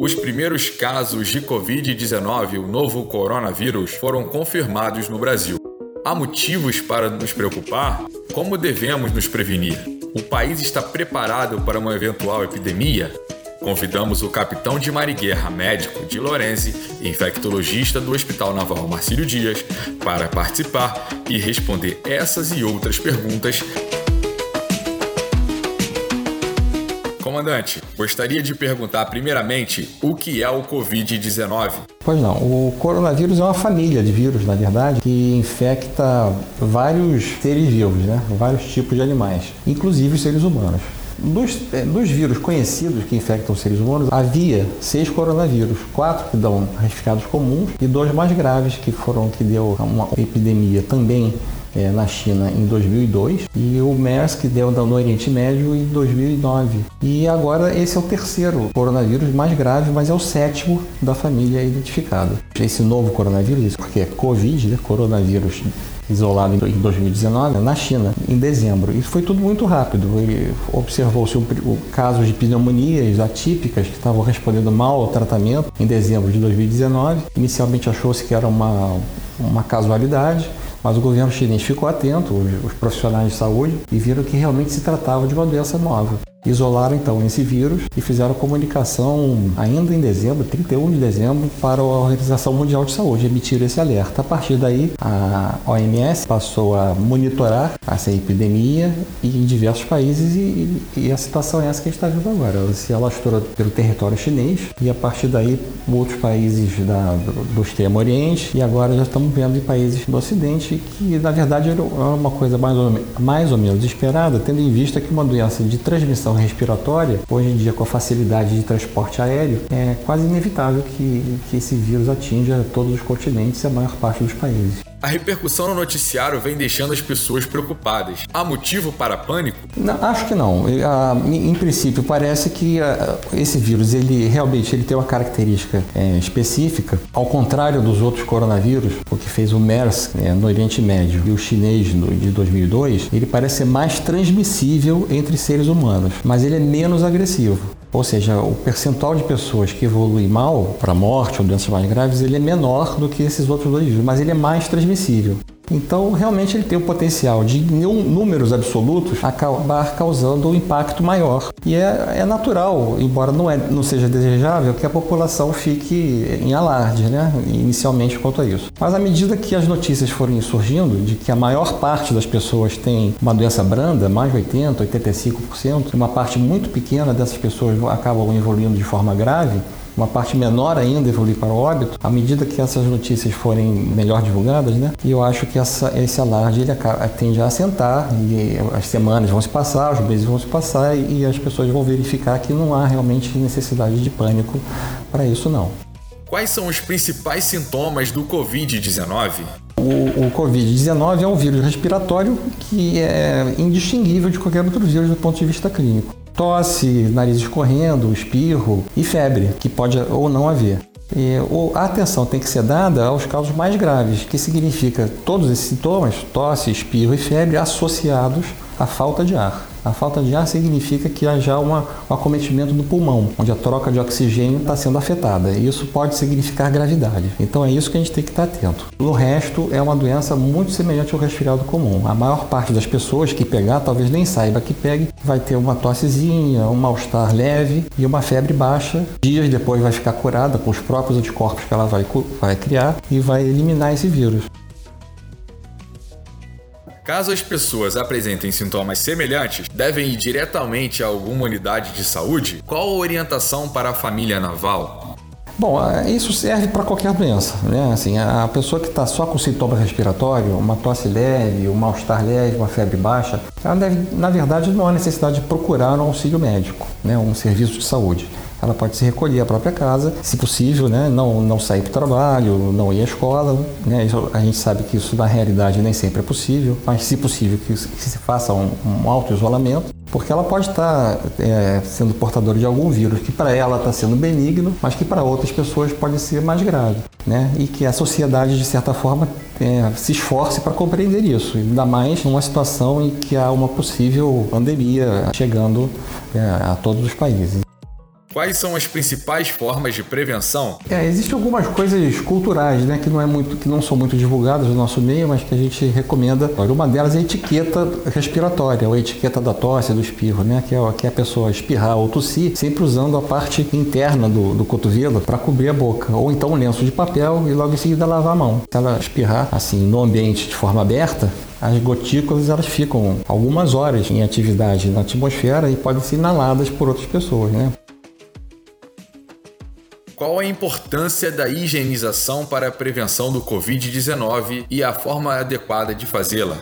Os primeiros casos de Covid-19, o novo coronavírus, foram confirmados no Brasil. Há motivos para nos preocupar? Como devemos nos prevenir? O país está preparado para uma eventual epidemia? Convidamos o capitão de Mariguerra, médico de Lorenzi infectologista do Hospital Naval Marcílio Dias, para participar e responder essas e outras perguntas. Comandante, gostaria de perguntar primeiramente o que é o Covid-19. Pois não, o coronavírus é uma família de vírus, na verdade, que infecta vários seres vivos, né? vários tipos de animais, inclusive os seres humanos. Dos, é, dos, vírus conhecidos que infectam os seres humanos, havia seis coronavírus, quatro que dão resfriados comuns e dois mais graves que foram que deu uma epidemia também é, na China em 2002 e o MERS que deu no Oriente Médio em 2009. E agora esse é o terceiro coronavírus mais grave, mas é o sétimo da família identificado. Esse novo coronavírus, porque é Covid, né, coronavírus isolado em 2019 na China, em dezembro. Isso foi tudo muito rápido. Observou-se o, o casos de pneumonias atípicas que estavam respondendo mal ao tratamento em dezembro de 2019. Inicialmente achou-se que era uma, uma casualidade. Mas o governo chinês ficou atento, os, profissionais de saúde, e viram que realmente se tratava de uma doença nova. Isolaram então esse vírus e fizeram comunicação ainda em dezembro, 31 de dezembro, para a Organização Mundial de Saúde, emitir esse alerta. A partir daí, a OMS passou a monitorar essa epidemia em diversos países e, e a situação é essa que a gente está vendo agora. Ela se alastrou pelo território chinês e a partir daí outros países da, do, do Extremo Oriente e agora já estamos vendo em países do Ocidente que na verdade era uma coisa mais ou, mais ou menos esperada, tendo em vista que uma doença de transmissão respiratória, hoje em dia com a facilidade de transporte aéreo, é quase inevitável que, que esse vírus atinja todos os continentes e a maior parte dos países. A repercussão no noticiário vem deixando as pessoas preocupadas. Há motivo para pânico? Não, acho que não. Em princípio, parece que esse vírus, ele realmente ele tem uma característica é, específica, ao contrário dos outros coronavírus, o que fez o MERS é, no Oriente Médio e o chinês de 2002, ele parece ser mais transmissível entre seres humanos, mas ele é menos agressivo. Ou seja, o percentual de pessoas que evolui mal para morte ou doenças mais graves, ele é menor do que esses outros dois vírus, mas ele é mais transmissível. Então, realmente, ele tem o potencial de, em números absolutos, acabar causando um impacto maior. E é, é natural, embora não, é, não seja desejável, que a população fique em alarde, né? inicialmente quanto a isso. Mas à medida que as notícias forem surgindo de que a maior parte das pessoas tem uma doença branda, mais de 80%, 85%, uma parte muito pequena dessas pessoas acabam evoluindo de forma grave, uma parte menor ainda evoluir para o óbito, à medida que essas notícias forem melhor divulgadas, né? E eu acho que essa, esse alarde ele tende a assentar e as semanas vão se passar, os meses vão se passar e, e as pessoas vão verificar que não há realmente necessidade de pânico para isso não. Quais são os principais sintomas do Covid-19? O, o Covid-19 é um vírus respiratório que é indistinguível de qualquer outro vírus do ponto de vista clínico tosse, nariz escorrendo, espirro e febre, que pode ou não haver. E a atenção tem que ser dada aos casos mais graves, que significa todos esses sintomas, tosse, espirro e febre, associados à falta de ar. A falta de ar significa que há já uma, um acometimento do pulmão, onde a troca de oxigênio está sendo afetada. E isso pode significar gravidade. Então é isso que a gente tem que estar atento. No resto, é uma doença muito semelhante ao resfriado comum. A maior parte das pessoas que pegar, talvez nem saiba que pegue, vai ter uma tossezinha, um mal-estar leve e uma febre baixa. Dias depois vai ficar curada com os próprios anticorpos que ela vai, vai criar e vai eliminar esse vírus. Caso as pessoas apresentem sintomas semelhantes, devem ir diretamente a alguma unidade de saúde? Qual a orientação para a família naval? Bom, é, isso serve para qualquer doença, né? Assim, a pessoa que está só com sintoma respiratório, uma tosse leve, um mal-estar leve, uma febre baixa, ela deve, na verdade, não há necessidade de procurar um auxílio médico, né? Um serviço de saúde ela pode se recolher à própria casa, se possível, né? não, não sair para o trabalho, não ir à escola. Né? Isso, a gente sabe que isso na realidade nem sempre é possível, mas se possível que, que se faça um, um auto-isolamento, porque ela pode estar é, sendo portadora de algum vírus que para ela está sendo benigno, mas que para outras pessoas pode ser mais grave. Né? E que a sociedade, de certa forma, é, se esforce para compreender isso, ainda mais numa situação em que há uma possível pandemia chegando é, a todos os países. Quais são as principais formas de prevenção? É, existem algumas coisas culturais, né, que não é muito, que não são muito divulgadas no nosso meio, mas que a gente recomenda. Uma delas é a etiqueta respiratória, ou a etiqueta da tosse, do espirro, né, que é, que é a pessoa espirrar ou tossir, sempre usando a parte interna do, do cotovelo para cobrir a boca, ou então um lenço de papel e logo em seguida lavar a mão. Se ela espirrar assim no ambiente de forma aberta, as gotículas elas ficam algumas horas em atividade na atmosfera e podem ser inaladas por outras pessoas, né? Qual a importância da higienização para a prevenção do Covid-19 e a forma adequada de fazê-la?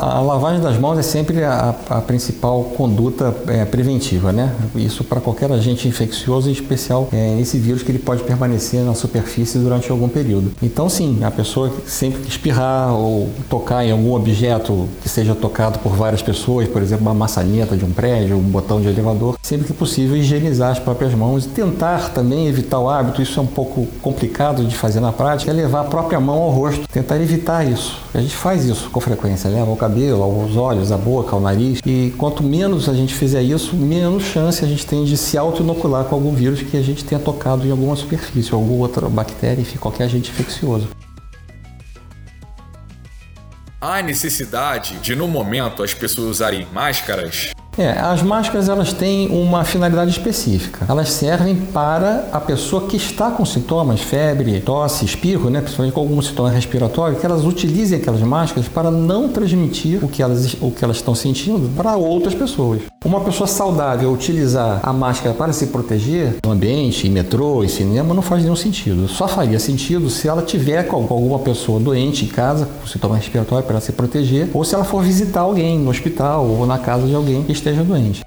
A lavagem das mãos é sempre a, a principal conduta é, preventiva, né? Isso para qualquer agente infeccioso, em especial é, esse vírus que ele pode permanecer na superfície durante algum período. Então, sim, a pessoa sempre que espirrar ou tocar em algum objeto que seja tocado por várias pessoas, por exemplo, uma maçaneta de um prédio, um botão de elevador, sempre que possível higienizar as próprias mãos e tentar também evitar o hábito. Isso é um pouco complicado de fazer na prática, é levar a própria mão ao rosto, tentar evitar isso. A gente faz isso com frequência, leva o cabelo, aos olhos, à boca, ao nariz. E quanto menos a gente fizer isso, menos chance a gente tem de se auto-inocular com algum vírus que a gente tenha tocado em alguma superfície, alguma outra bactéria, enfim, qualquer agente infeccioso. Há necessidade de, no momento, as pessoas usarem máscaras? É, as máscaras elas têm uma finalidade específica. Elas servem para a pessoa que está com sintomas, febre, tosse, espirro, né, principalmente com algum sintoma respiratório, que elas utilizem aquelas máscaras para não transmitir o que elas, o que elas estão sentindo para outras pessoas. Uma pessoa saudável utilizar a máscara para se proteger no ambiente, em metrô, em cinema, não faz nenhum sentido. Só faria sentido se ela tiver com alguma pessoa doente em casa, com sintoma respiratório, para se proteger, ou se ela for visitar alguém no hospital ou na casa de alguém que esteja doente.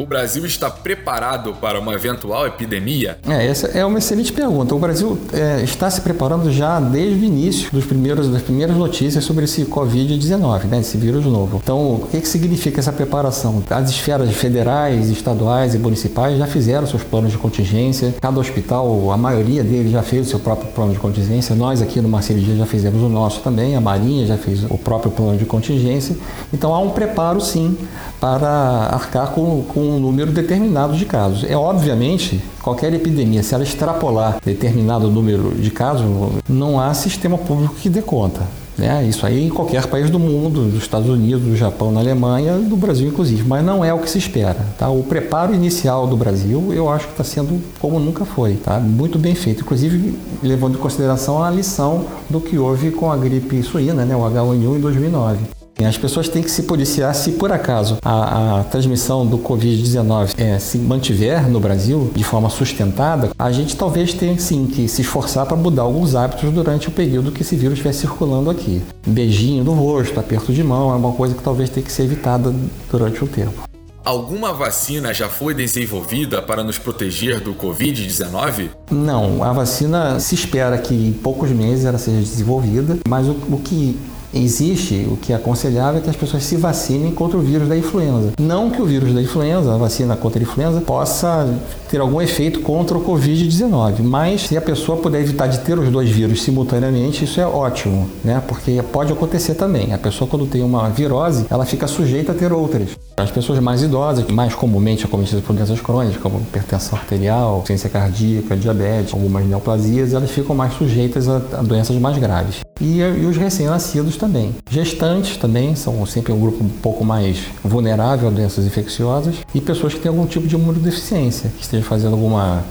O Brasil está preparado para uma eventual epidemia? É, essa é uma excelente pergunta. O Brasil é, está se preparando já desde o início dos primeiros, das primeiras notícias sobre esse Covid-19, né, esse vírus novo. Então, o que, que significa essa preparação? As esferas federais, estaduais e municipais já fizeram seus planos de contingência. Cada hospital, a maioria deles já fez o seu próprio plano de contingência. Nós aqui no Marcelo Dias já fizemos o nosso também. A Marinha já fez o próprio plano de contingência. Então, há um preparo, sim, para arcar com, com um número determinado de casos. É obviamente, qualquer epidemia, se ela extrapolar determinado número de casos, não há sistema público que dê conta. Né? Isso aí em qualquer país do mundo, dos Estados Unidos, do Japão, na Alemanha, do Brasil inclusive, mas não é o que se espera. Tá? O preparo inicial do Brasil, eu acho que está sendo como nunca foi, tá? muito bem feito, inclusive levando em consideração a lição do que houve com a gripe suína, né? o H1N1 em 2009. As pessoas têm que se policiar se por acaso a, a transmissão do Covid-19 é, se mantiver no Brasil de forma sustentada, a gente talvez tenha sim que se esforçar para mudar alguns hábitos durante o período que esse vírus estiver circulando aqui. Beijinho no rosto, aperto de mão é uma coisa que talvez tenha que ser evitada durante o tempo. Alguma vacina já foi desenvolvida para nos proteger do Covid-19? Não, a vacina se espera que em poucos meses ela seja desenvolvida, mas o, o que existe, o que é aconselhável é que as pessoas se vacinem contra o vírus da influenza. Não que o vírus da influenza, a vacina contra a influenza, possa ter algum efeito contra o Covid-19, mas se a pessoa puder evitar de ter os dois vírus simultaneamente, isso é ótimo, né? Porque pode acontecer também. A pessoa, quando tem uma virose, ela fica sujeita a ter outras. As pessoas mais idosas, mais comumente acometidas por doenças crônicas, como hipertensão arterial, ciência cardíaca, diabetes, algumas neoplasias, elas ficam mais sujeitas a, doenças mais graves. E, e os recém-nascidos também. Gestantes também são sempre um grupo um pouco mais vulnerável a doenças infecciosas e pessoas que têm algum tipo de imunodeficiência, que esteja fazendo alguma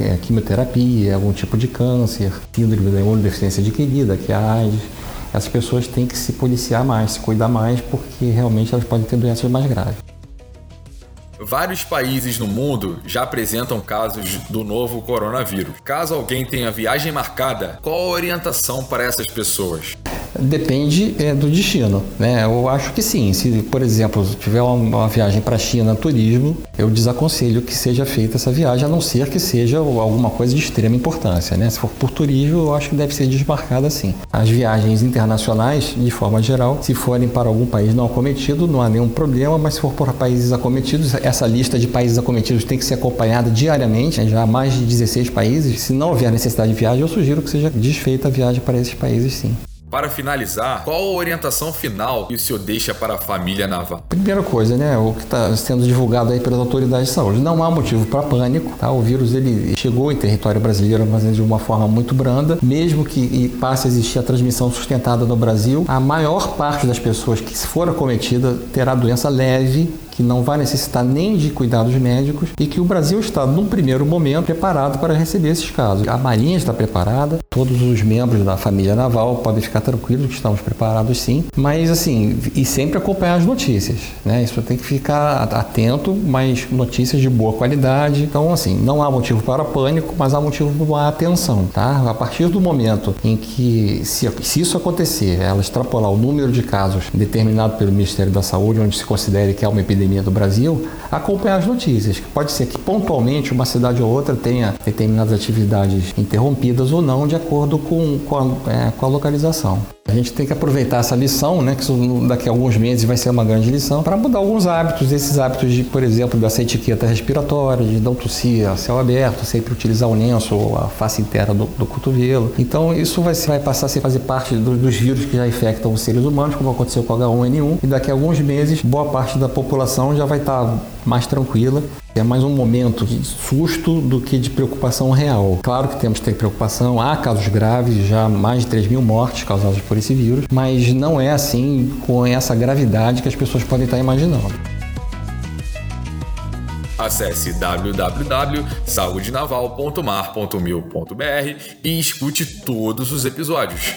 é, quimioterapia, algum tipo de câncer, síndrome da imunodeficiência adquirida, que é a AIDS. Essas pessoas têm que se policiar mais, se cuidar mais, porque realmente elas podem ter doenças mais graves. Vários países no mundo já apresentam casos do novo coronavírus. Caso alguém tenha viagem marcada, qual a orientação para essas pessoas? Depende é, do destino, né? Eu acho que sim. Se, por exemplo, tiver uma, uma viagem para a China turismo, eu desaconselho que seja feita essa viagem, a não ser que seja alguma coisa de extrema importância, né? Se for por turismo, eu acho que deve ser desmarcada sim. As viagens internacionais, de forma geral, se forem para algum país não acometido, não há nenhum problema, mas se for por países acometidos, essa lista de países acometidos tem que ser acompanhada diariamente, né? já há mais de 16 países. Se não houver necessidade de viagem, eu sugiro que seja desfeita a viagem para esses países sim. Para finalizar, qual a orientação final que o senhor deixa para a família naval? Primeira coisa, né, o que está sendo divulgado aí pelas autoridades de saúde, não há motivo para pânico, tá? O vírus ele chegou em território brasileiro, mas de uma forma muito branda, mesmo que passe a existir a transmissão sustentada no Brasil, a maior parte das pessoas que for acometida terá doença leve que não vai necessitar nem de cuidados médicos e que o Brasil está, num primeiro momento, preparado para receber esses casos. A Marinha está preparada, todos os membros da família naval podem ficar tranquilos que estamos preparados sim, mas assim, e sempre acompanhar as notícias, né? Isso tem que ficar atento, mas notícias de boa qualidade. Então, assim, não há motivo para pânico, mas há motivo para atenção, tá? A partir do momento em que, se, se isso acontecer, ela extrapolar o número de casos determinado pelo Ministério da Saúde, onde se considere que é uma epidemia pandemia do Brasil, acompanhar as notícias. Pode ser que pontualmente uma cidade ou outra tenha determinadas atividades interrompidas ou não, de acordo com, com, a, é, com a localização. A gente tem que aproveitar essa lição, né, que daqui a alguns meses vai ser uma grande lição, para mudar alguns hábitos, esses hábitos de, por exemplo, dessa etiqueta respiratória, de não tossir a céu aberto, sempre utilizar o lenço ou a face inteira do, do cotovelo. Então isso vai, vai passar a fazer parte do, dos vírus que já infectam os seres humanos, como aconteceu com o H1N1, e daqui a alguns meses boa parte da população já vai estar mais tranquila. É mais um momento de susto do que de preocupação real. Claro que temos que ter preocupação, há casos graves, já mais de 3 mil mortes causadas por esse vírus, mas não é assim com essa gravidade que as pessoas podem estar imaginando. Acesse www.saudenaval.mar.mil.br e escute todos os episódios.